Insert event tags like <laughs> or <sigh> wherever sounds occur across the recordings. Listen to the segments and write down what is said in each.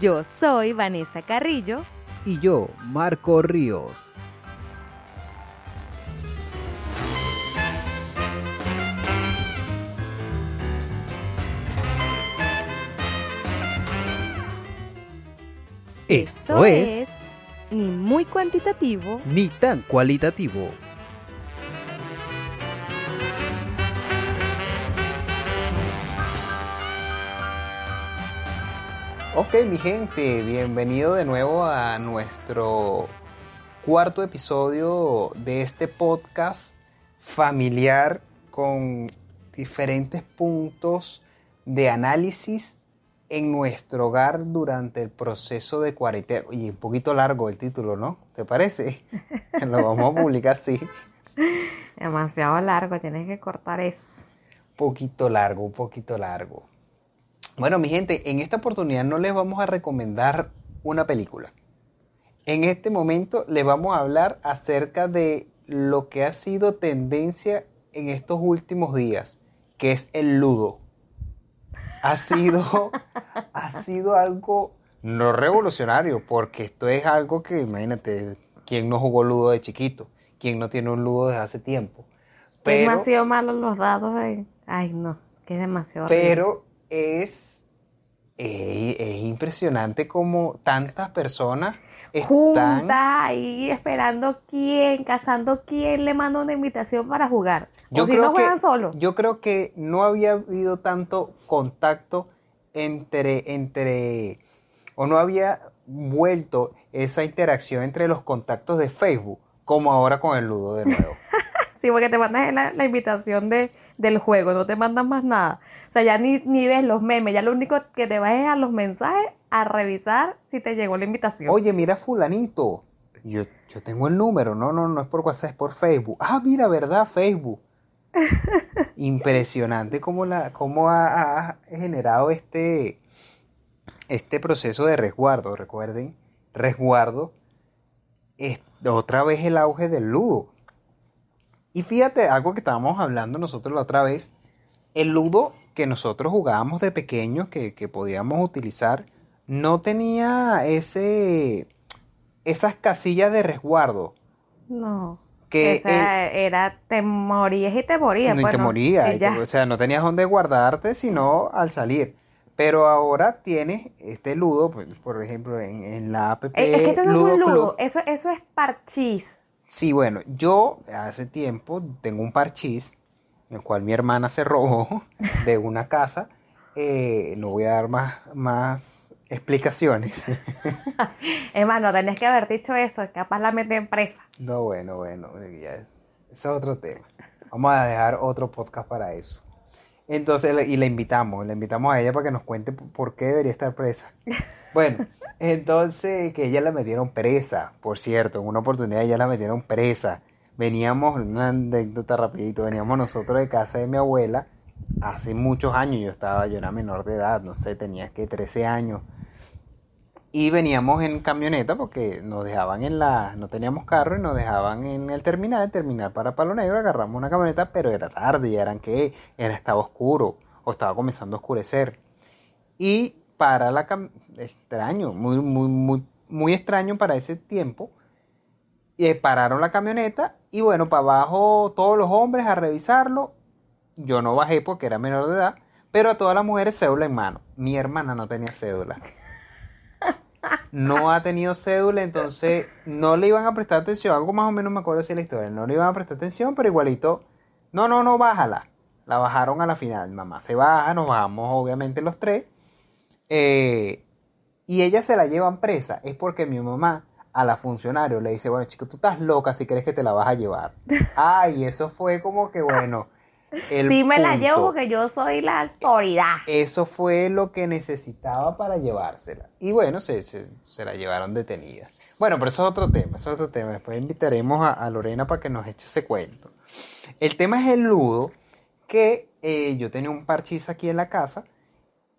Yo soy Vanessa Carrillo. Y yo, Marco Ríos. Esto es ni muy cuantitativo ni tan cualitativo. Ok, mi gente, bienvenido de nuevo a nuestro cuarto episodio de este podcast familiar con diferentes puntos de análisis en nuestro hogar durante el proceso de cuarentena. Y un poquito largo el título, ¿no? ¿Te parece? <laughs> Lo vamos a publicar así. Demasiado largo, tienes que cortar eso. Poquito largo, un poquito largo. Bueno, mi gente, en esta oportunidad no les vamos a recomendar una película. En este momento les vamos a hablar acerca de lo que ha sido tendencia en estos últimos días, que es el ludo. Ha sido, <laughs> ha sido algo no revolucionario, porque esto es algo que, imagínate, ¿quién no jugó ludo de chiquito? ¿Quién no tiene un ludo desde hace tiempo? Pero, es demasiado malo los dados. Ay, no, que es demasiado. Pero es, es, impresionante como tantas personas están ahí esperando quién, cazando quién le manda una invitación para jugar. Yo o creo si no juegan que, solo. Yo creo que no había habido tanto contacto entre, entre, o no había vuelto esa interacción entre los contactos de Facebook como ahora con el Ludo de nuevo. <laughs> sí, porque te mandas la, la invitación de, del juego, no te mandan más nada. O sea, ya ni, ni ves los memes, ya lo único que te vas es a los mensajes a revisar si te llegó la invitación. Oye, mira fulanito, yo, yo tengo el número, no, no, no es por WhatsApp, es por Facebook. Ah, mira, ¿verdad? Facebook. <laughs> Impresionante cómo, la, cómo ha, ha, generado este, este proceso de resguardo, recuerden, resguardo, es otra vez el auge del ludo. Y fíjate, algo que estábamos hablando nosotros la otra vez, el ludo que nosotros jugábamos de pequeños, que, que podíamos utilizar, no tenía ese esas casillas de resguardo. No. Que Esa el, era, te morías y te morías. No, pues, y te morías. y o sea, no tenías dónde guardarte sino al salir. Pero ahora tienes este ludo, pues, por ejemplo, en, en la app. Es, es que esto no Ludo es un ludo, Club. eso, eso es parchís. Sí, bueno, yo hace tiempo tengo un parchís, el cual mi hermana se robó <laughs> de una casa. Eh, no voy a dar más, más explicaciones. <laughs> es más, no tenés que haber dicho eso, capaz la mete en presa. No, bueno, bueno, ya, ese es otro tema. Vamos a dejar otro podcast para eso. Entonces, y la invitamos, la invitamos a ella para que nos cuente por qué debería estar presa. <laughs> Bueno, entonces que ella la metieron presa, por cierto, en una oportunidad ella la metieron presa. Veníamos, una anécdota rapidito, veníamos nosotros de casa de mi abuela hace muchos años, yo estaba, yo era menor de edad, no sé, tenía que 13 años. Y veníamos en camioneta porque nos dejaban en la, no teníamos carro y nos dejaban en el terminal, el terminal para Palo Negro, agarramos una camioneta, pero era tarde, ya eran que, era, estaba oscuro, o estaba comenzando a oscurecer. Y para la extraño, muy, muy, muy, muy extraño para ese tiempo, eh, pararon la camioneta y bueno, para abajo todos los hombres a revisarlo. Yo no bajé porque era menor de edad, pero a todas las mujeres cédula en mano. Mi hermana no tenía cédula. No ha tenido cédula, entonces no le iban a prestar atención. Algo más o menos me acuerdo de la historia. No le iban a prestar atención, pero igualito. No, no, no, bájala. La bajaron a la final. Mamá se baja, nos bajamos obviamente los tres. Eh, y ella se la llevan presa. Es porque mi mamá a la funcionario le dice, bueno chico, tú estás loca si crees que te la vas a llevar. <laughs> Ay, eso fue como que bueno. el sí me la llevo porque yo soy la autoridad. Eso fue lo que necesitaba para llevársela. Y bueno, se, se, se la llevaron detenida. Bueno, pero eso es otro tema, eso es otro tema. Después invitaremos a, a Lorena para que nos eche ese cuento. El tema es el ludo, que eh, yo tenía un parchís aquí en la casa,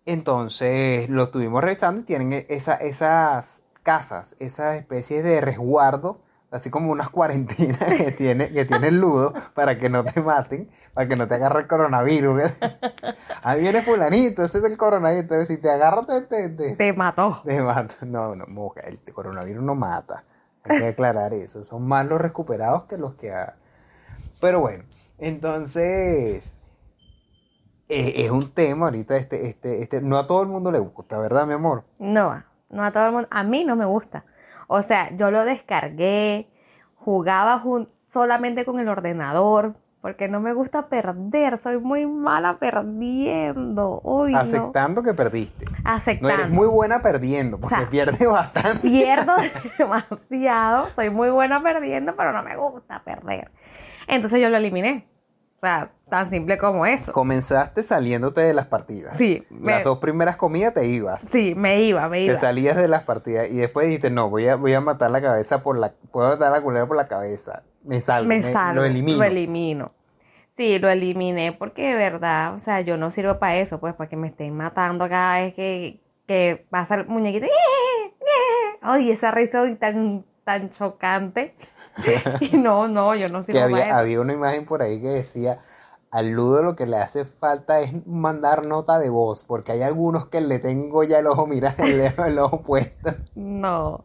entonces lo estuvimos revisando y tienen e- esa, esas casas, esas especies de resguardo, así como unas <laughs> cuarentenas que tiene, que tiene el ludo para que no te maten, para que no te agarre el coronavirus. <laughs> Ahí viene fulanito, ese es el coronavirus, entonces si te agarra te, te, te- Te mató. te mata. No, no, moja, el coronavirus no mata. Hay que aclarar eso. Son más los recuperados que los que... ha- Pero bueno, entonces... eh, es un tema ahorita, este, este, este, no a todo el mundo le gusta, ¿verdad, mi amor? No, no a todo el mundo. A mí no me gusta. O sea, yo lo descargué, jugaba jun- solamente con el ordenador, porque no me gusta perder. Soy muy mala perdiendo. Uy, no. Aceptando que perdiste. No Aceptando. eres muy buena perdiendo, porque O sea, pierdes <laughs> bastante. Pierdo <laughs> demasiado. Soy muy buena perdiendo, pero no me gusta perder. Entonces yo lo eliminé. O sea, tan simple como eso. Comenzaste saliéndote de las partidas. Sí, me- Las dos primeras comidas te ibas. Sí, me iba, me Te iba. salías de las partidas y después dijiste, no, voy a, voy a matar la cabeza por la, puedo matar la culera por la cabeza. Me salgo, me me- salgo, lo elimino. Lo elimino. Sí, lo eliminé porque de verdad, o sea, yo no sirvo para eso, pues, para que me estén matando cada vez que, que pasa el muñequito. <laughs> Ay, esa risa hoy tan, tan chocante. <laughs> Y no, no, yo no para había, había una imagen por ahí que decía, al Ludo lo que le hace falta es mandar nota de voz, porque hay algunos que le tengo ya el ojo, mira, <laughs> el, el ojo puesto. No.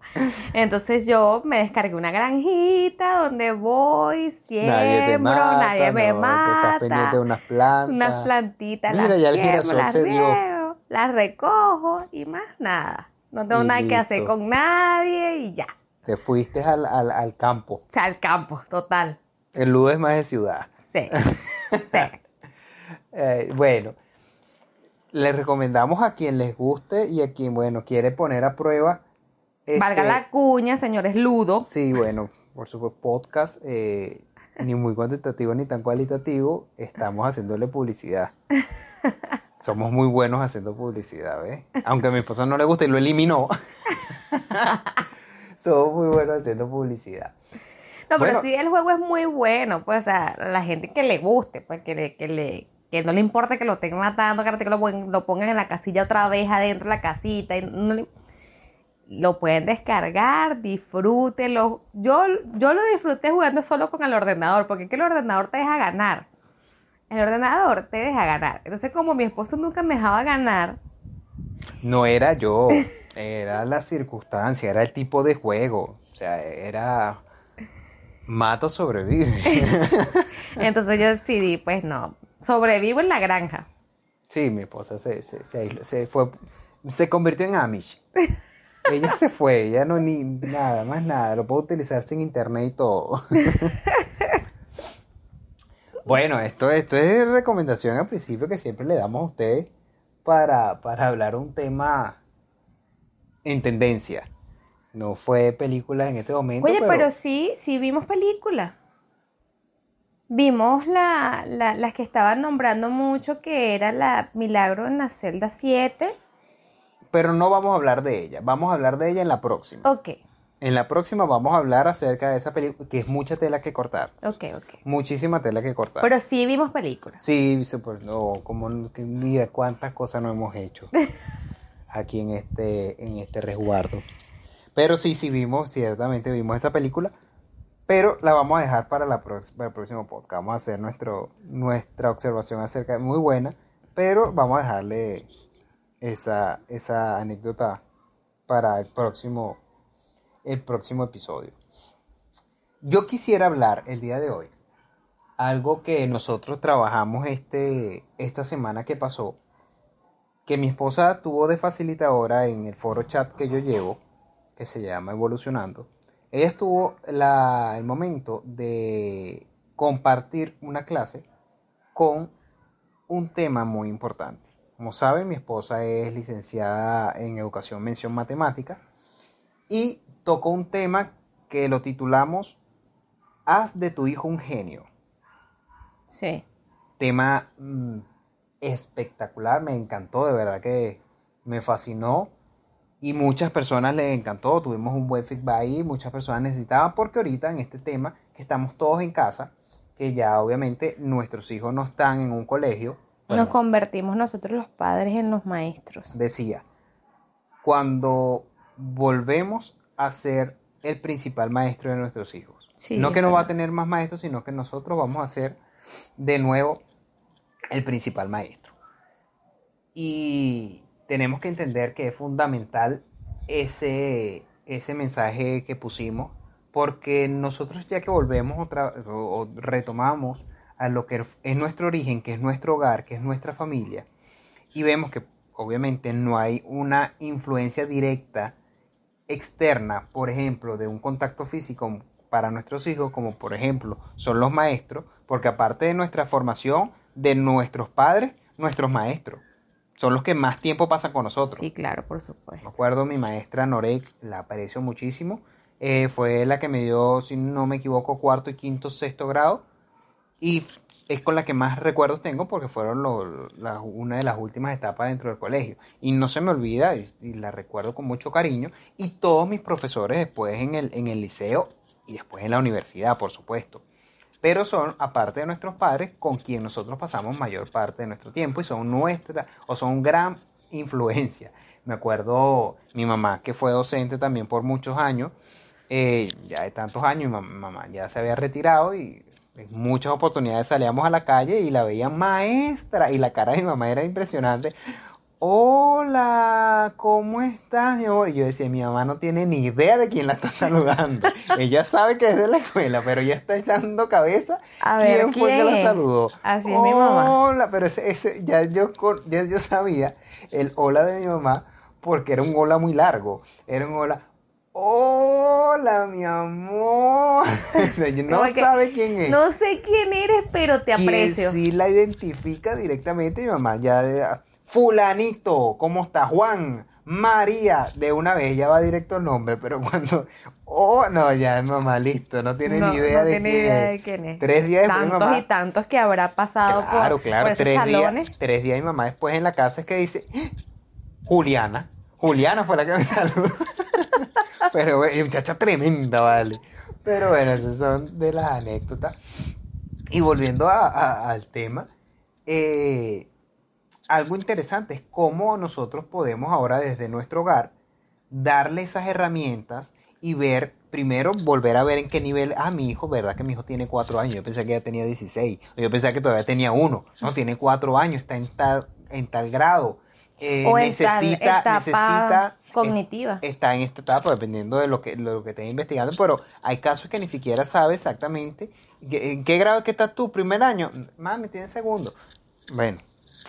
Entonces yo me descargué una granjita donde voy, siembro, Nadie te mata, nadie me no, te estás pendiente de mata. unas plantas. Unas plantitas, Mira, las ya el siembro, girasol las se dio. riego, las recojo y más nada. No tengo Y nada que hacer con nadie y ya. Te fuiste al, al, al campo. O sea, al campo, total. El Ludo es más de ciudad. Sí. <laughs> sí. Eh, bueno, les recomendamos a quien les guste y a quien, bueno, quiere poner a prueba. Valga este, la cuña, señores Ludo. Sí, bueno, por supuesto, podcast, eh, ni muy cuantitativo ni tan cualitativo, estamos haciéndole publicidad. <laughs> Somos muy buenos haciendo publicidad, ¿ves? Aunque a mi esposa no le gusta y lo eliminó. <laughs> Somos muy buenos haciendo publicidad. No, pero sí, el juego es muy bueno, pues, o sea, la gente que le guste, pues, que le, que le, que no le importa que lo estén matando, que lo, lo pongan en la casilla otra vez adentro de la casita, y no le- lo pueden descargar, disfrútenlo. Yo, yo lo disfruté jugando solo con el ordenador, porque es que el ordenador te deja ganar. El ordenador te deja ganar. Entonces, como mi esposo nunca me dejaba ganar, No era yo, <laughs> era la circunstancia, era el tipo de juego. O sea, era mata o sobrevive. <laughs> entonces yo decidí, pues no, sobrevivo en la granja. Sí, mi esposa se, se, se, se fue, se convirtió en Amish. Ella se fue, ella no ni nada, más nada, lo puedo utilizar sin internet y todo. <laughs> Bueno, esto, esto es recomendación al principio que siempre le damos a ustedes para, para hablar un tema en tendencia. No fue películas en este momento, Oye, pero, pero sí, sí vimos películas. Vimos la, la- las que estaban nombrando mucho, que era la Milagro en la celda 7. pero no vamos a hablar de ella. Vamos a hablar de ella en la próxima. Ok, En la próxima vamos a hablar acerca de esa película, que es mucha tela que cortar. ok, ok. Muchísima tela que cortar. Pero sí vimos películas. Sí, se- pues, no, como mira cuántas cosas no hemos hecho <laughs> aquí en este, en este resguardo. Pero sí, sí vimos, ciertamente vimos esa película, pero la vamos a dejar para, la para el próximo podcast. Vamos a hacer nuestro, nuestra observación acerca de muy buena, pero vamos a dejarle esa, esa anécdota para el próximo, el próximo episodio. Yo quisiera hablar el día de hoy algo que nosotros trabajamos este, esta semana que pasó, que mi esposa tuvo de facilitadora en el foro chat que yo llevo, que se llama Evolucionando. Ella tuvo la- el momento de compartir una clase con un tema muy importante. Como saben, mi esposa es licenciada en Educación Mención Matemática y tocó un tema que lo titulamos Haz de tu hijo un genio. Sí. tema mm, espectacular, me encantó, de verdad que me fascinó y muchas personas les encantó, tuvimos un buen feedback ahí, muchas personas necesitaban porque ahorita en este tema que estamos todos en casa, que ya obviamente nuestros hijos no están en un colegio. Nos convertimos nosotros los padres en los maestros. Decía, cuando volvemos a ser el principal maestro de nuestros hijos. no que no va a tener más maestros, sino que nosotros vamos a ser de nuevo el principal maestro. Y tenemos que entender que es fundamental ese, ese mensaje que pusimos, porque nosotros ya que volvemos otra, o retomamos a lo que es nuestro origen, que es nuestro hogar, que es nuestra familia, y vemos que obviamente no hay una influencia directa externa, por ejemplo, de un contacto físico para nuestros hijos, como por ejemplo son los maestros, porque aparte de nuestra formación, de nuestros padres, nuestros maestros son los que más tiempo pasan con nosotros. Sí, claro, por supuesto. Me acuerdo, mi maestra Norek, la aprecio muchísimo. Eh, fue la que me dio, si no me equivoco, cuarto y quinto, sexto grado. Y es con la que más recuerdos tengo porque fueron una de las últimas etapas dentro del colegio. Y no se me olvida y, la recuerdo con mucho cariño. Y todos mis profesores después en el, en el liceo y después en la universidad, por supuesto pero son, aparte de nuestros padres, con quien nosotros pasamos mayor parte de nuestro tiempo y son nuestra, o son gran influencia. Me acuerdo mi mamá, que fue docente también por muchos años, eh, ya de tantos años, mi mamá ya se había retirado y en muchas oportunidades salíamos a la calle y la veían maestra y la cara de mi mamá era impresionante hola, ¿cómo estás, mi amor? Y yo decía, mi mamá no tiene ni idea de quién la está <laughs> saludando. ella sabe que es de la escuela, pero ella está echando cabeza. A ver, ¿quién, fue que la saludó? Así es mi mamá. Hola, pero ese, ese ya, yo, ya yo sabía el hola de mi mamá porque era un hola muy largo. Era un hola, Hola, mi amor. <laughs> no sabe quién es. No sé quién eres, pero te aprecio. Sí la identifica directamente mi mamá. Ya fulanito, ¿cómo está Juan? María, de una vez ya va directo el nombre, pero <laughs> cuando, oh, no, ya mamá, listo, no tiene ni idea, de, tiene quién idea de quién es. Tres días después tantos y tantos que habrá pasado claro, por, claro, por tres salones. Días, tres días mi mamá después en la casa es que dice, Juliana, Juliana fue la que me saludó. <laughs> pero muchacha tremenda, vale. Pero bueno, esas son de las anécdotas. Y volviendo al tema, eh, algo interesante es cómo nosotros podemos ahora desde nuestro hogar darle esas herramientas y ver, primero volver a ver en qué nivel, ah, mi hijo, ¿verdad que mi hijo tiene cuatro años? Yo pensé que ya tenía 16, o yo pensé que todavía tenía uno, no, tiene cuatro años, está en tal, en tal grado. Eh, o necesita, necesita cognitiva. está en esta etapa, dependiendo de lo que, lo que esté investigando, pero hay casos que ni siquiera sabe exactamente en qué grado que estás tú, primer año, mami, tiene segundo. Bueno,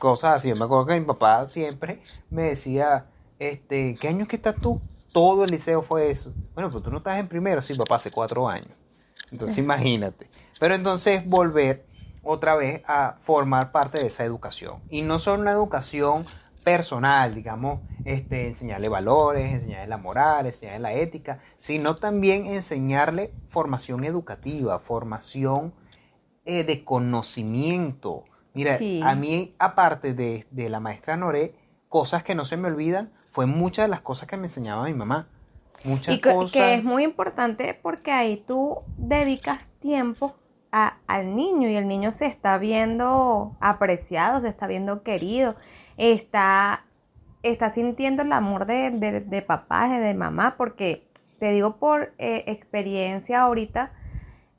cosas así. Yo me acuerdo que mi papá siempre me decía, este, ¿qué año que estás tú? Todo el liceo fue eso. Bueno, pues tú no estás en primero, sí, papá, hace cuatro años. Entonces imagínate. Pero entonces volver otra vez a formar parte de esa educación. Y no solo una educación personal, digamos, este, enseñarle valores, enseñarle la moral, enseñarle la ética, sino también enseñarle formación educativa, formación eh, de conocimiento, Mira, a mí, aparte de, la maestra Noré, cosas que no se me olvidan, fue muchas de las cosas que me enseñaba mi mamá. Muchas y que, es muy importante porque ahí tú dedicas tiempo al niño y el niño se está viendo apreciado, se está viendo querido, está, está sintiendo el amor de, de, papá, de mamá, porque te digo por eh, experiencia ahorita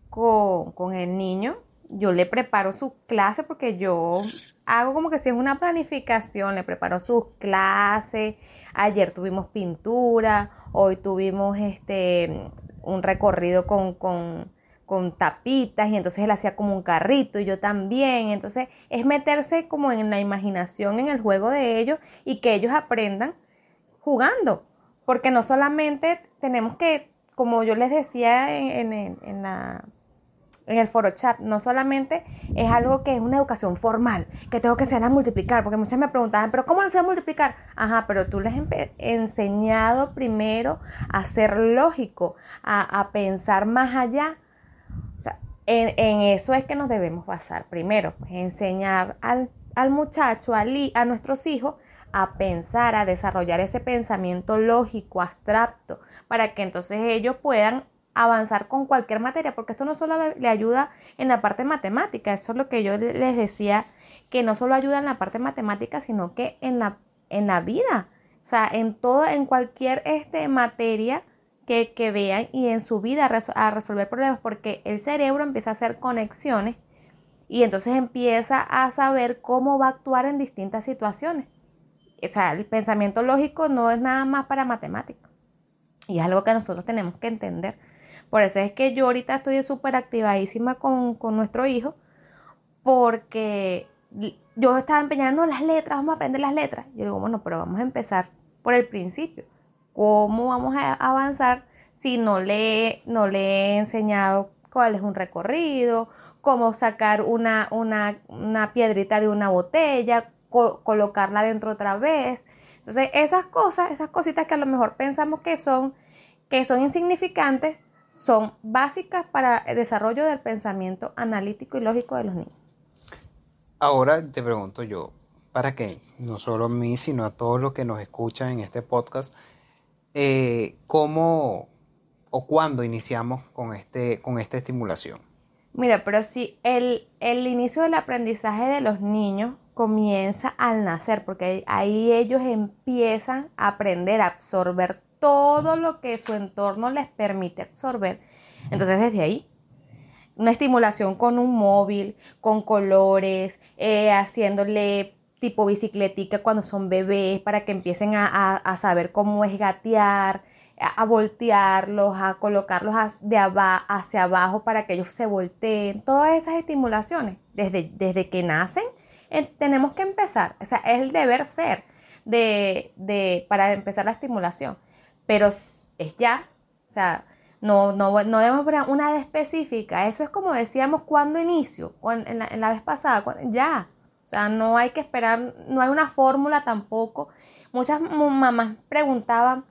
con, con el niño, yo le preparo su clase porque yo hago como que si es una planificación, le preparo sus clases. Ayer tuvimos pintura, hoy tuvimos este un recorrido con, con, con tapitas y entonces él hacía como un carrito y yo también. Entonces es meterse como en la imaginación, en el juego de ellos y que ellos aprendan jugando. Porque no solamente tenemos que, como yo les decía en, en, en la en el foro chat, no solamente es algo que es una educación formal, que tengo que enseñar a multiplicar, porque muchas me preguntaban, pero ¿cómo lo sé a multiplicar? Ajá, pero tú les has enseñado primero a ser lógico, a, pensar más allá. O sea, en, en eso es que nos debemos basar. Primero, pues enseñar al, al muchacho, i- a nuestros hijos, a pensar, a desarrollar ese pensamiento lógico, abstracto, para que entonces ellos puedan avanzar con cualquier materia, porque esto no solo le, ayuda en la parte matemática, eso es lo que yo le- les decía, que no solo ayuda en la parte matemática, sino que en la, en la vida, o sea, en todo, en cualquier este, materia que, que vean y en su vida a, reso- a resolver problemas, porque el cerebro empieza a hacer conexiones y entonces empieza a saber cómo va a actuar en distintas situaciones. O sea, el pensamiento lógico no es nada más para matemáticas. Y es algo que nosotros tenemos que entender. Por eso es que yo ahorita estoy súper activadísima con, con nuestro hijo, porque yo estaba empeñando las letras, vamos a aprender las letras. Yo digo, bueno, pero vamos a empezar por el principio. ¿Cómo vamos a avanzar si no le, no le he enseñado cuál es un recorrido, cómo sacar una, una, una piedrita de una botella, co- colocarla dentro otra vez? Entonces, esas cosas, esas cositas que a lo mejor pensamos que son, que son insignificantes, son básicas para el desarrollo del pensamiento analítico y lógico de los niños. Ahora te pregunto yo, para que no solo a mí, sino a todos los que nos escuchan en este podcast, eh, ¿cómo o cuándo iniciamos con, este, con esta estimulación? Mira, pero si el, el inicio del aprendizaje de los niños comienza al nacer, porque ahí ellos empiezan a aprender a absorber todo lo que su entorno les permite absorber. Entonces, desde ahí, una estimulación con un móvil, con colores, eh, haciéndole tipo bicicletica cuando son bebés para que empiecen a, a- a saber cómo es gatear, a, a voltearlos, a colocarlos de hacia abajo para que ellos se volteen. Todas esas estimulaciones, desde, desde que nacen, tenemos que empezar. O sea, es el deber ser de, de, para empezar la estimulación. Pero es ya. O sea, no, no, no debemos poner una edad específica. Eso es como decíamos cuando inicio, en, la, en la vez pasada, ya. O sea, no hay que esperar, no hay una fórmula tampoco. Muchas mu- mamás preguntaban,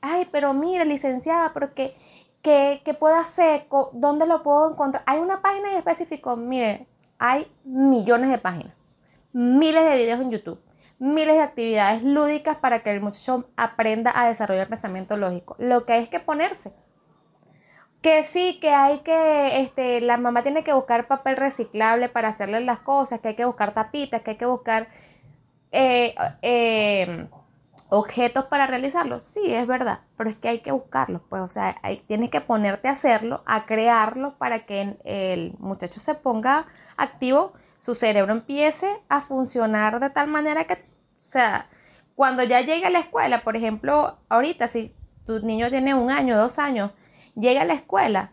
ay, pero mire, licenciada, pero ¿qué, qué, puedo hacer? ¿Dónde lo puedo encontrar? ¿Hay una página en específico? Mire, hay millones de páginas, miles de videos en YouTube, miles de actividades lúdicas para que el muchacho aprenda a desarrollar pensamiento lógico. Lo que hay es que ponerse. Que sí, que hay que, este, la mamá tiene que buscar papel reciclable para hacerle las cosas, que hay que buscar tapitas, que hay que buscar eh, eh, objetos para realizarlo. Sí, es verdad, pero es que hay que buscarlos, pues, o sea, tienes que ponerte a hacerlo, a crearlo para que el muchacho se ponga activo, su cerebro empiece a funcionar de tal manera que, o sea, cuando ya llegue a la escuela, por ejemplo, ahorita si tu niño tiene un año, dos años, llega a la escuela,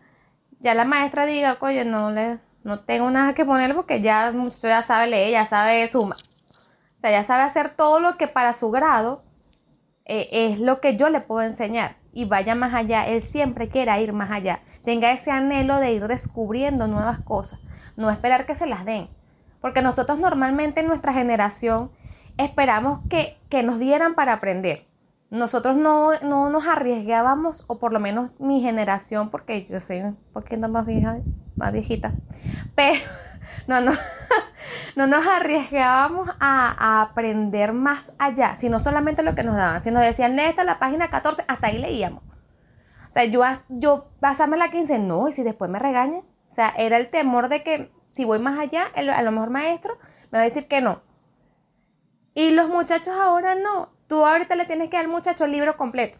ya la maestra diga, oye, no le, no tengo nada que ponerle porque ya ya sabe leer, ya sabe sumar. O sea, ya sabe hacer todo lo que para su grado eh, es lo que yo le puedo enseñar. Y vaya más allá, él siempre quiera ir más allá. Tenga ese anhelo de ir descubriendo nuevas cosas. No esperar que se las den. Porque nosotros normalmente en nuestra generación esperamos que, que nos dieran para aprender. Nosotros no, no nos arriesgábamos, o por lo menos mi generación, porque yo soy un poquito más vieja, más viejita, pero <laughs> no, no, <laughs> no nos arriesgábamos a, aprender más allá, sino solamente lo que nos daban. Si nos decían, esta la página 14, hasta ahí leíamos. O sea, yo, yo la 15, no, y si después me regañan. O sea, era el temor de que si voy más allá, el- a lo mejor maestro me va a decir que no. Y los muchachos ahora no. Tú ahorita le tienes que dar al muchacho el libro completo.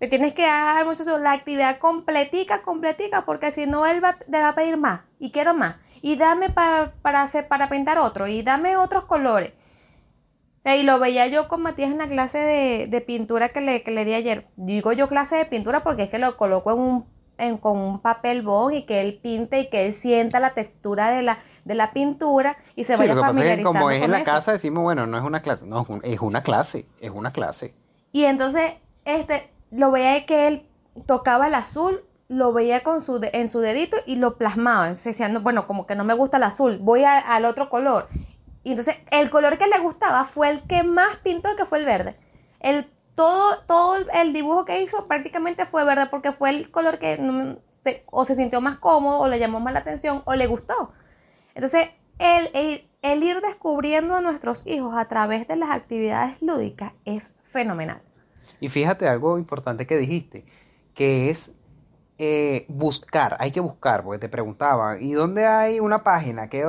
Le tienes que dar al muchacho la actividad completica, completica, porque si no él va, te va a pedir más. Y quiero más. Y dame para, para hacer, para pintar otro. Y dame otros colores. Y lo veía yo con Matías en la clase de, de pintura que le, que le di ayer. Digo yo clase de pintura porque es que lo coloco en un, en- con un papel bond y que él pinte y que él sienta la textura de la, de la pintura y se Sí, vaya lo que pasa es que como es en la eso. casa decimos, bueno, no es una clase, no, es un- es una clase, es una clase. Y entonces, este, lo veía que él tocaba el azul, lo veía con su de- en su dedito y lo plasmaba. Entonces decía, no, bueno, como que no me gusta el azul, voy a- al otro color. Y entonces, el color que le gustaba fue el que más pintó, que fue el verde. El, todo, todo el- dibujo que hizo prácticamente fue verde porque fue el color que o se sintió más cómodo, o le llamó más la atención, o le gustó. Entonces, el, el, el ir descubriendo a nuestros hijos a través de las actividades lúdicas es fenomenal. Y fíjate algo importante que dijiste, que es eh, buscar, hay que buscar, porque te preguntaba, ¿y dónde hay una página que...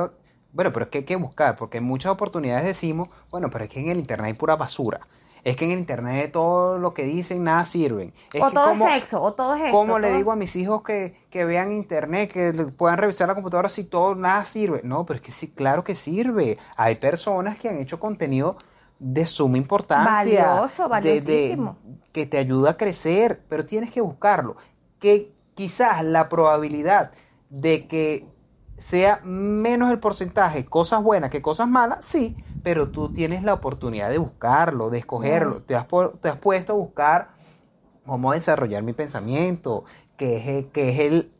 Bueno, pero es que hay que buscar, porque en muchas oportunidades decimos, bueno, pero es que en el Internet hay pura basura. Es que en internet todo lo que dicen nada sirven. o todo es sexo, o todo es esto. ¿Cómo le digo a mis hijos que, que, vean internet, que puedan revisar la computadora si todo nada sirve? No, pero es que sí, claro que sirve. Hay personas que han hecho contenido de suma importancia. Valioso, valiosísimo. que te ayuda a crecer, pero tienes que buscarlo. Que quizás la probabilidad de que sea menos el porcentaje cosas buenas que cosas malas, sí, pero tú tienes la oportunidad de buscarlo, de escogerlo. Te, has, te has puesto a buscar cómo desarrollar mi pensamiento, qué es, qué es el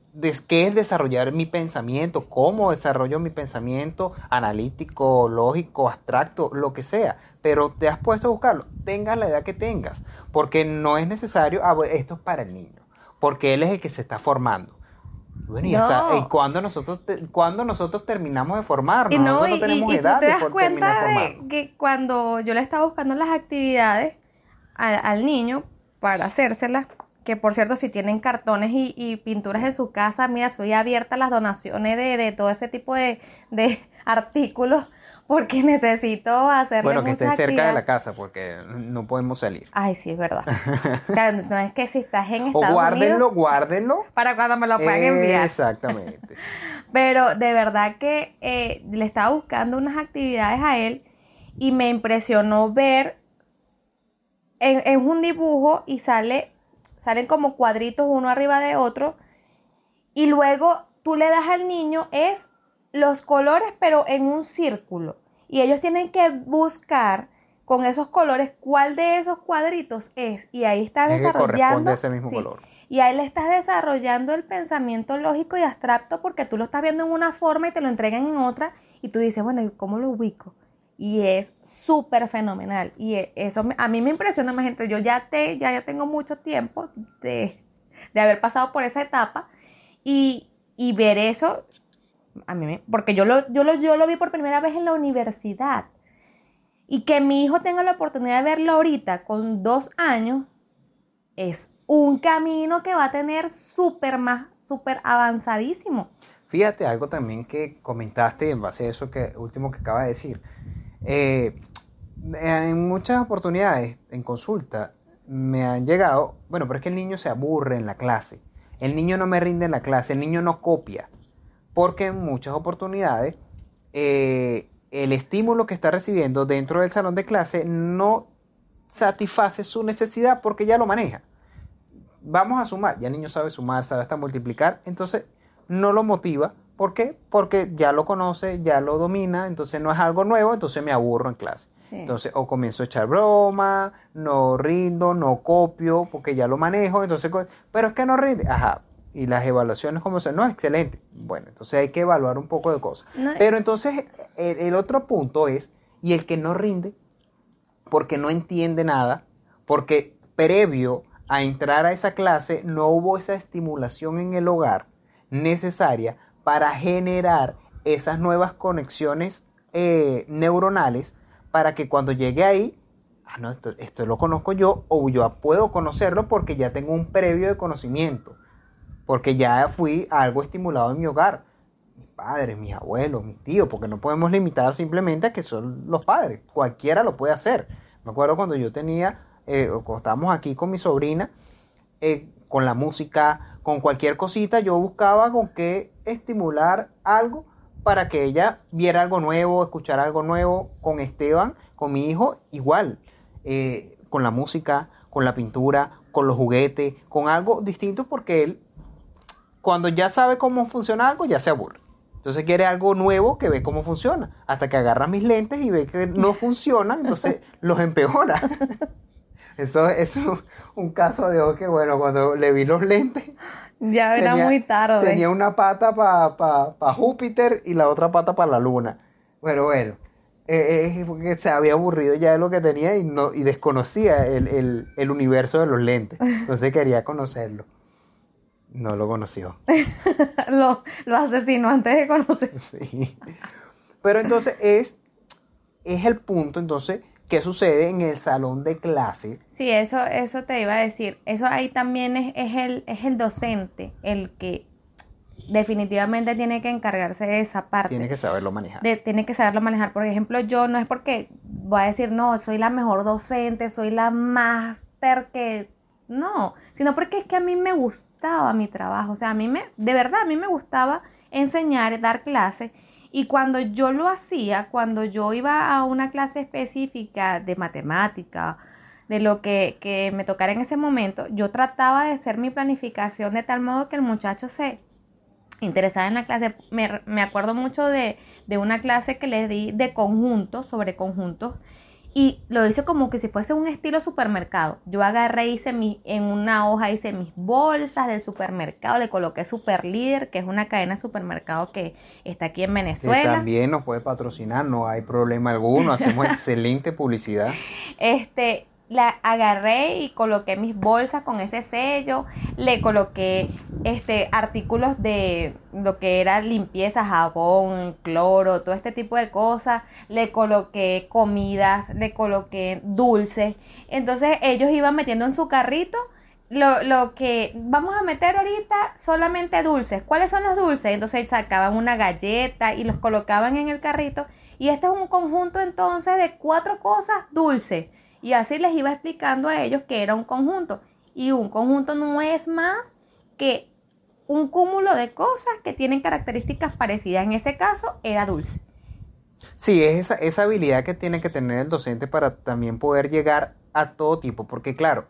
qué es desarrollar mi pensamiento, cómo desarrollo mi pensamiento analítico, lógico, abstracto, lo que sea. Pero te has puesto a buscarlo, tengas la edad que tengas, porque no es necesario, ah, esto es para el niño, porque él es el que se está formando. Bueno, y, hasta, ¿y cuando nosotros, cuando nosotros terminamos de formarnos? no, nosotros no tenemos edad te das cuenta de, que cuando yo le estaba buscando las actividades al, niño para hacérselas, que por cierto, si tienen cartones y, pinturas en su casa, mira, soy abierta a las donaciones de, de todo ese tipo de, de <laughs> artículos porque necesito hacer Bueno, que estén cerca de la casa porque no podemos salir. Ay, sí, es verdad. <laughs> claro, no es que si estás en Estados o guárdenlo, guárdenlo. Para cuando me lo puedan enviar. Exactamente. <laughs> Pero de verdad que eh, le estaba buscando unas actividades a él y me impresionó ver en, en un dibujo y sale, salen como cuadritos uno arriba de otro y luego tú le das al niño es los colores, pero en un círculo. Y ellos tienen que buscar con esos colores cuál de esos cuadritos es. Y ahí está desarrollando. ese mismo color. Y ahí le estás desarrollando el pensamiento lógico y abstracto porque tú lo estás viendo en una forma y te lo entregan en otra. Y tú dices, bueno, ¿cómo lo ubico? Y es súper fenomenal. Y e, eso a mí me impresiona más gente. Yo ya, te, ya, ya tengo mucho tiempo de, de haber pasado por esa etapa. Y, y ver eso a mí porque yo lo, yo, lo, yo lo vi por primera vez en la universidad. Y que mi hijo tenga la oportunidad de verlo ahorita con dos años es un camino que va a tener súper más, súper avanzadísimo. Fíjate algo también que comentaste en base a eso que último que acaba de decir. Eh, en muchas oportunidades en consulta me han llegado, bueno, pero es que el niño se aburre en la clase. El niño no me rinde en la clase, el niño no copia porque en muchas oportunidades eh, el estímulo que está recibiendo dentro del salón de clase no satisface su necesidad porque ya lo maneja. Vamos a sumar, ya el niño sabe sumar, sabe hasta multiplicar, entonces no lo motiva. ¿Por qué? Porque ya lo conoce, ya lo domina, entonces no es algo nuevo, entonces me aburro en clase. Entonces o comienzo a echar broma, no rindo, no copio, porque ya lo manejo, entonces, pero es que no rinde. Ajá, y las evaluaciones como son, no, excelente. Bueno, entonces hay que evaluar un poco de cosas. Pero entonces el, otro punto es, y el que no rinde, porque no entiende nada, porque previo a entrar a esa clase no hubo esa estimulación en el hogar necesaria para generar esas nuevas conexiones eh, neuronales para que cuando llegue ahí, ah, no, esto, esto lo conozco yo o yo puedo conocerlo porque ya tengo un previo de conocimiento porque ya fui algo estimulado en mi hogar. Mis padres, mis abuelos, mis tíos, porque no podemos limitar simplemente a que son los padres. Cualquiera lo puede hacer. Me acuerdo cuando yo tenía, eh, cuando estábamos aquí con mi sobrina, eh, con la música, con cualquier cosita, yo buscaba con qué estimular algo para que ella viera algo nuevo, escuchara algo nuevo. Con Esteban, con mi hijo, igual. Eh, con la música, con la pintura, con los juguetes, con algo distinto porque él cuando ya sabe cómo funciona algo, ya se aburre. Entonces quiere algo nuevo que ve cómo funciona. Hasta que agarra mis lentes y ve que no <laughs> funcionan, entonces los empeora. <laughs> Eso es un caso de que, bueno, cuando le vi los lentes. Ya era muy tarde. Tenía una pata para Júpiter y la otra pata para la luna. Bueno, bueno. Eh, eh, porque se había aburrido ya de lo que tenía y, no, y desconocía el, el universo de los lentes. Entonces quería conocerlo. No lo conoció. <laughs> lo, lo asesinó antes de conocer. <laughs> Sí. Pero entonces es, es el punto, entonces, ¿qué sucede en el salón de clase? Sí, eso, eso te iba a decir. Eso ahí también es, es, el, es el docente el que definitivamente tiene que encargarse de esa parte. Tiene que saberlo manejar. De- tiene que saberlo manejar. Por ejemplo, yo no es porque voy a decir, no, soy la mejor docente, soy la máster que... No, sino porque es que a mí me gustaba mi trabajo. O sea, a mí me, de verdad, a mí me gustaba enseñar, dar clases. Y cuando yo lo hacía, cuando yo iba a una clase específica de matemática, de lo que, que me tocara en ese momento, yo trataba de hacer mi planificación de tal modo que el muchacho se interesada en la clase. Me, me acuerdo mucho de, de una clase que le di de conjuntos, sobre conjuntos, y lo hice como que si fuese un estilo supermercado. Yo agarré, hice mi, en una hoja, hice mis bolsas del supermercado, le coloqué Super Líder, que es una cadena de supermercado que está aquí en Que Venezuela. también nos puede patrocinar, no hay problema alguno, hacemos <laughs> excelente publicidad. Este, la agarré y coloqué mis bolsas con ese sello, le coloqué este artículos de lo que era limpieza, jabón, cloro, todo este tipo de cosas, le coloqué comidas, le coloqué dulces. Entonces ellos iban metiendo en su carrito lo, lo que vamos a meter ahorita solamente dulces. ¿Cuáles son los dulces? Entonces sacaban una galleta y los colocaban en el carrito. Y este es un conjunto entonces de cuatro cosas dulces. Y así les iba explicando a ellos que era un conjunto. Y un conjunto no es más que un cúmulo de cosas que tienen características parecidas. En ese caso era dulce. Sí, es esa, esa habilidad que tiene que tener el docente para también poder llegar a todo tipo, porque claro,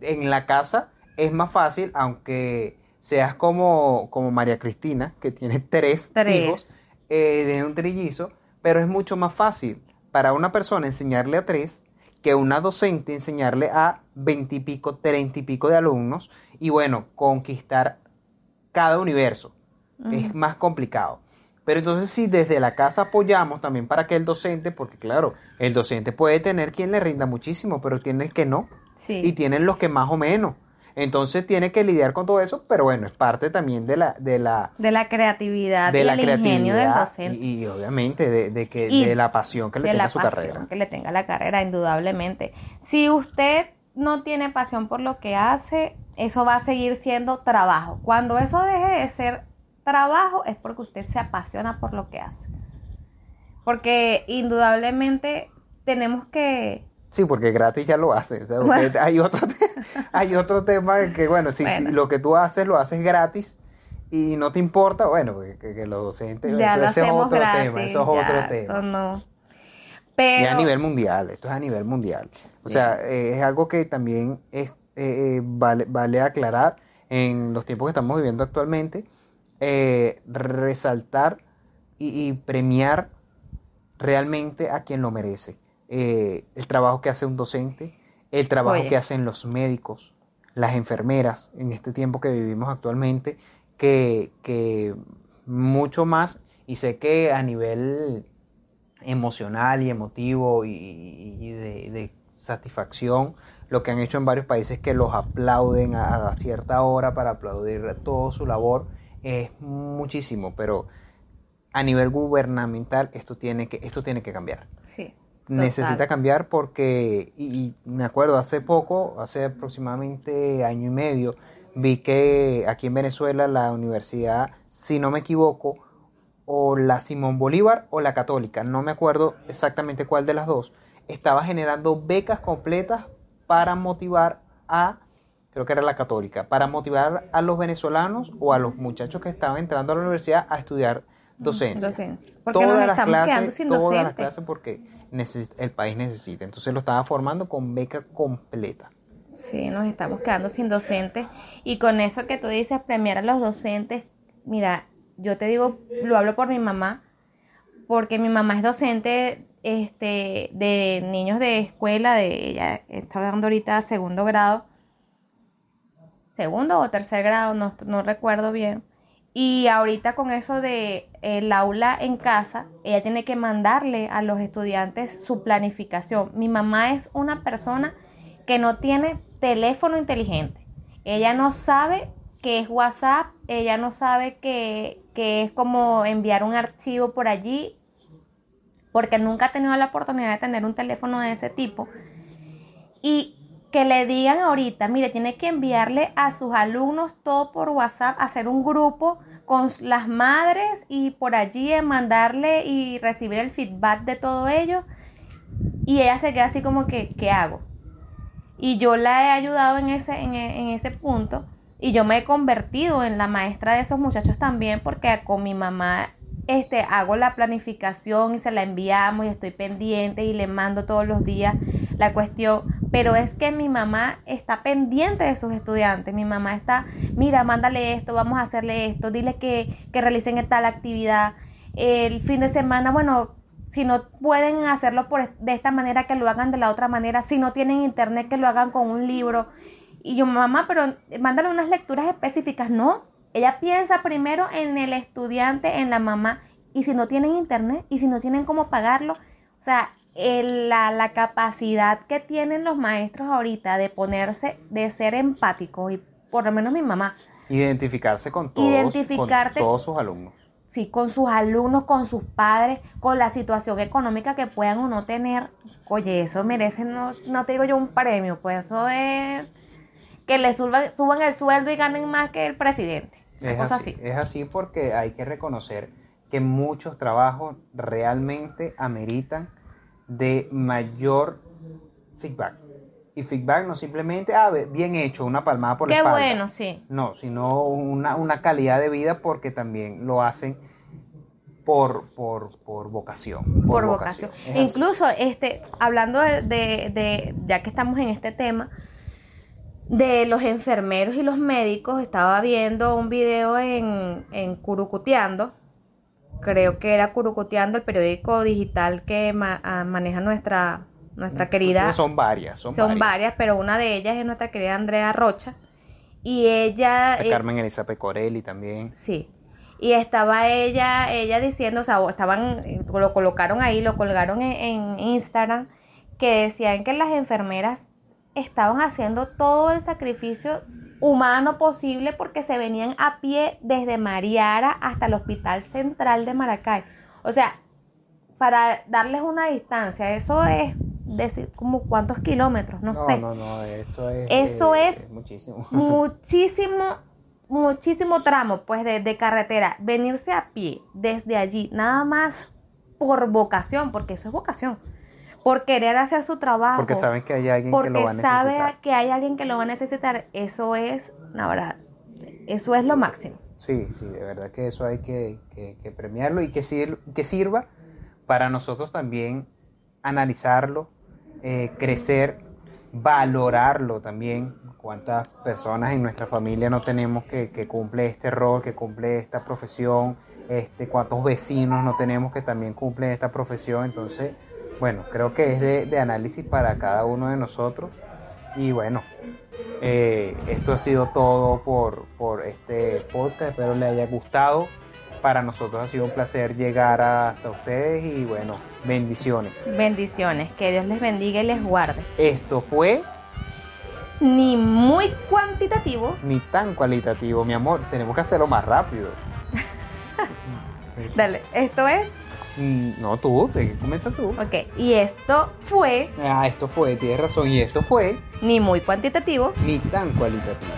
en la casa es más fácil, aunque seas como, como María Cristina, que tiene tres, Tres. hijos eh, de un trillizo, pero es mucho más fácil para una persona enseñarle a tres que una docente enseñarle a veintipico, treinta y pico de alumnos y bueno, conquistar cada universo. Es más complicado. Pero entonces si desde la casa apoyamos también para que el docente, porque claro, el docente puede tener quien le rinda muchísimo, pero tiene el que no. Sí. Y tienen los que más o menos. Entonces tiene que lidiar con todo eso, pero bueno, es parte también de la, de la, de la creatividad de y la el ingenio del creatividad docente. y, y obviamente de, de que Y de la pasión que le de tenga la a su pasión carrera. que le tenga la carrera, indudablemente. Si usted no tiene pasión por lo que hace, eso va a seguir siendo trabajo. Cuando eso deje de ser trabajo es porque usted se apasiona por lo que hace. Porque indudablemente tenemos que... Sí, porque gratis ya lo hace. o sea, porque Bueno. hay, otro <laughs> hay otro tema que, bueno, si, lo que tú haces lo haces gratis y no te importa, bueno, que, que los docentes, Ya lo entonces ese es otro gratis, tema, eso es ya, otro eso tema. no. Y a nivel mundial, esto es a nivel mundial. O sea, eh, es algo que también es, eh, eh, vale, vale aclarar en los tiempos que estamos viviendo actualmente, eh, resaltar y, y premiar realmente a quien lo merece. Eh, el trabajo que hace un docente, el trabajo Oye. que hacen los médicos, las enfermeras en este tiempo que vivimos actualmente, que, que mucho más, y sé que a nivel emocional y emotivo y, y de, de satisfacción, lo que han hecho en varios países que los aplauden a, a cierta hora para aplaudir todo su labor es muchísimo, pero a nivel gubernamental esto tiene que, esto tiene que cambiar sí. Necesita cambiar porque, y, y me acuerdo, hace poco, hace aproximadamente año y medio, vi que aquí en Venezuela la universidad, si no me equivoco, o la Simón Bolívar o la Católica, no me acuerdo exactamente cuál de las dos, estaba generando becas completas para motivar a, creo que era la Católica, para motivar a los venezolanos o a los muchachos que estaban entrando a la universidad a estudiar docencia Docencia. Porque nos todas las clases, sin todas las clases porque el país necesita. Entonces lo estaba formando con beca completa. Sí, nos estamos quedando sin docentes. Y con eso que tú dices, premiar a los docentes, mira, yo te digo, lo hablo por mi mamá, porque mi mamá es docente este, de niños de escuela, de ella está dando ahorita segundo grado, segundo o tercer grado, no, no recuerdo bien. Y ahorita con eso de el aula en casa, ella tiene que mandarle a los estudiantes su planificación. Mi mamá es una persona que no tiene teléfono inteligente. Ella no sabe qué es WhatsApp, ella no sabe que es como enviar un archivo por allí, porque nunca ha tenido la oportunidad de tener un teléfono de ese tipo. Y que le digan ahorita, mire, tiene que enviarle a sus alumnos todo por WhatsApp, hacer un grupo con las madres y por allí mandarle y recibir el feedback de todo ello. Y ella se queda así como que, ¿qué hago? Y yo la he ayudado en ese, en, en ese punto. Y yo me he convertido en la maestra de esos muchachos también porque con mi mamá este, hago la planificación y se la enviamos y estoy pendiente y le mando todos los días la cuestión. Pero es que mi mamá está pendiente de sus estudiantes. Mi mamá está, mira, mándale esto, vamos a hacerle esto, dile que, que realicen tal actividad. El fin de semana, bueno, si no pueden hacerlo por, de esta manera, que lo hagan de la otra manera. Si no tienen internet, que lo hagan con un libro. Y yo, mamá, pero mándale unas lecturas específicas. No, ella piensa primero en el estudiante, en la mamá. Y si no tienen internet, y si no tienen cómo pagarlo. O sea, la, la, capacidad que tienen los maestros ahorita de ponerse, de ser empáticos, y por lo menos mi mamá. Identificarse con todos, con todos sus alumnos. Sí, con sus alumnos, con sus padres, con la situación económica que puedan o no tener. Oye, eso merece, no, no te digo yo un premio, pues eso es que le suban, suban el sueldo y ganen más que el presidente. Es así, es así porque hay que reconocer que muchos trabajos realmente ameritan de mayor feedback. Y feedback no simplemente, ah, bien hecho, una palmada por la Qué bueno, sí. No, sino una, una, calidad de vida porque también lo hacen por, por, por vocación. Por, vocación. Incluso, este, hablando de, de, de, ya que estamos en este tema, de los enfermeros y los médicos, estaba viendo un video en, en Curucuteando, creo que era Curucuteando, el periódico digital que ah, maneja nuestra, nuestra querida... Son varias, son, son varias. pero una de ellas es nuestra querida Andrea Rocha. Y ella... Eh, Carmen Elizabeth Corelli también. Sí. Y estaba ella, ella diciendo, o sea, estaban, lo colocaron ahí, lo colgaron en, en Instagram, que decían que las enfermeras estaban haciendo todo el sacrificio humano posible porque se venían a pie desde Mariara hasta el Hospital Central de Maracay. O sea, para darles una distancia, eso es decir como cuántos kilómetros, no, sé. No, no, esto es, eso eh, es, muchísimo. <laughs> muchísimo, muchísimo tramo, pues, de, de carretera. Venirse a pie desde allí, nada más por vocación, porque eso es vocación por querer hacer su trabajo. Porque saben que hay alguien que lo va a necesitar. Porque sabe que hay alguien que lo va a necesitar. Eso es, la verdad, eso es lo máximo. Sí, sí, de verdad que eso hay que, que, premiarlo y que, que sirva para nosotros también analizarlo, eh, crecer, valorarlo también. Cuántas personas en nuestra familia no tenemos que, que cumple este rol, que cumple esta profesión, este, cuántos vecinos no tenemos que también cumplen esta profesión. Entonces, bueno, creo que es de, análisis para cada uno de nosotros. Y bueno, eh, esto ha sido todo por, por este podcast. Espero les haya gustado. Para nosotros ha sido un placer llegar hasta ustedes y bueno, bendiciones. Bendiciones, que Dios les bendiga y les guarde. Esto fue ni muy cuantitativo ni tan cualitativo, mi amor. Tenemos que hacerlo más rápido. <laughs> Dale, esto es no, tú, comienza tú. Ok, y esto fue. Ah, esto fue, tienes razón, y esto fue. Ni muy cuantitativo. Ni tan cualitativo.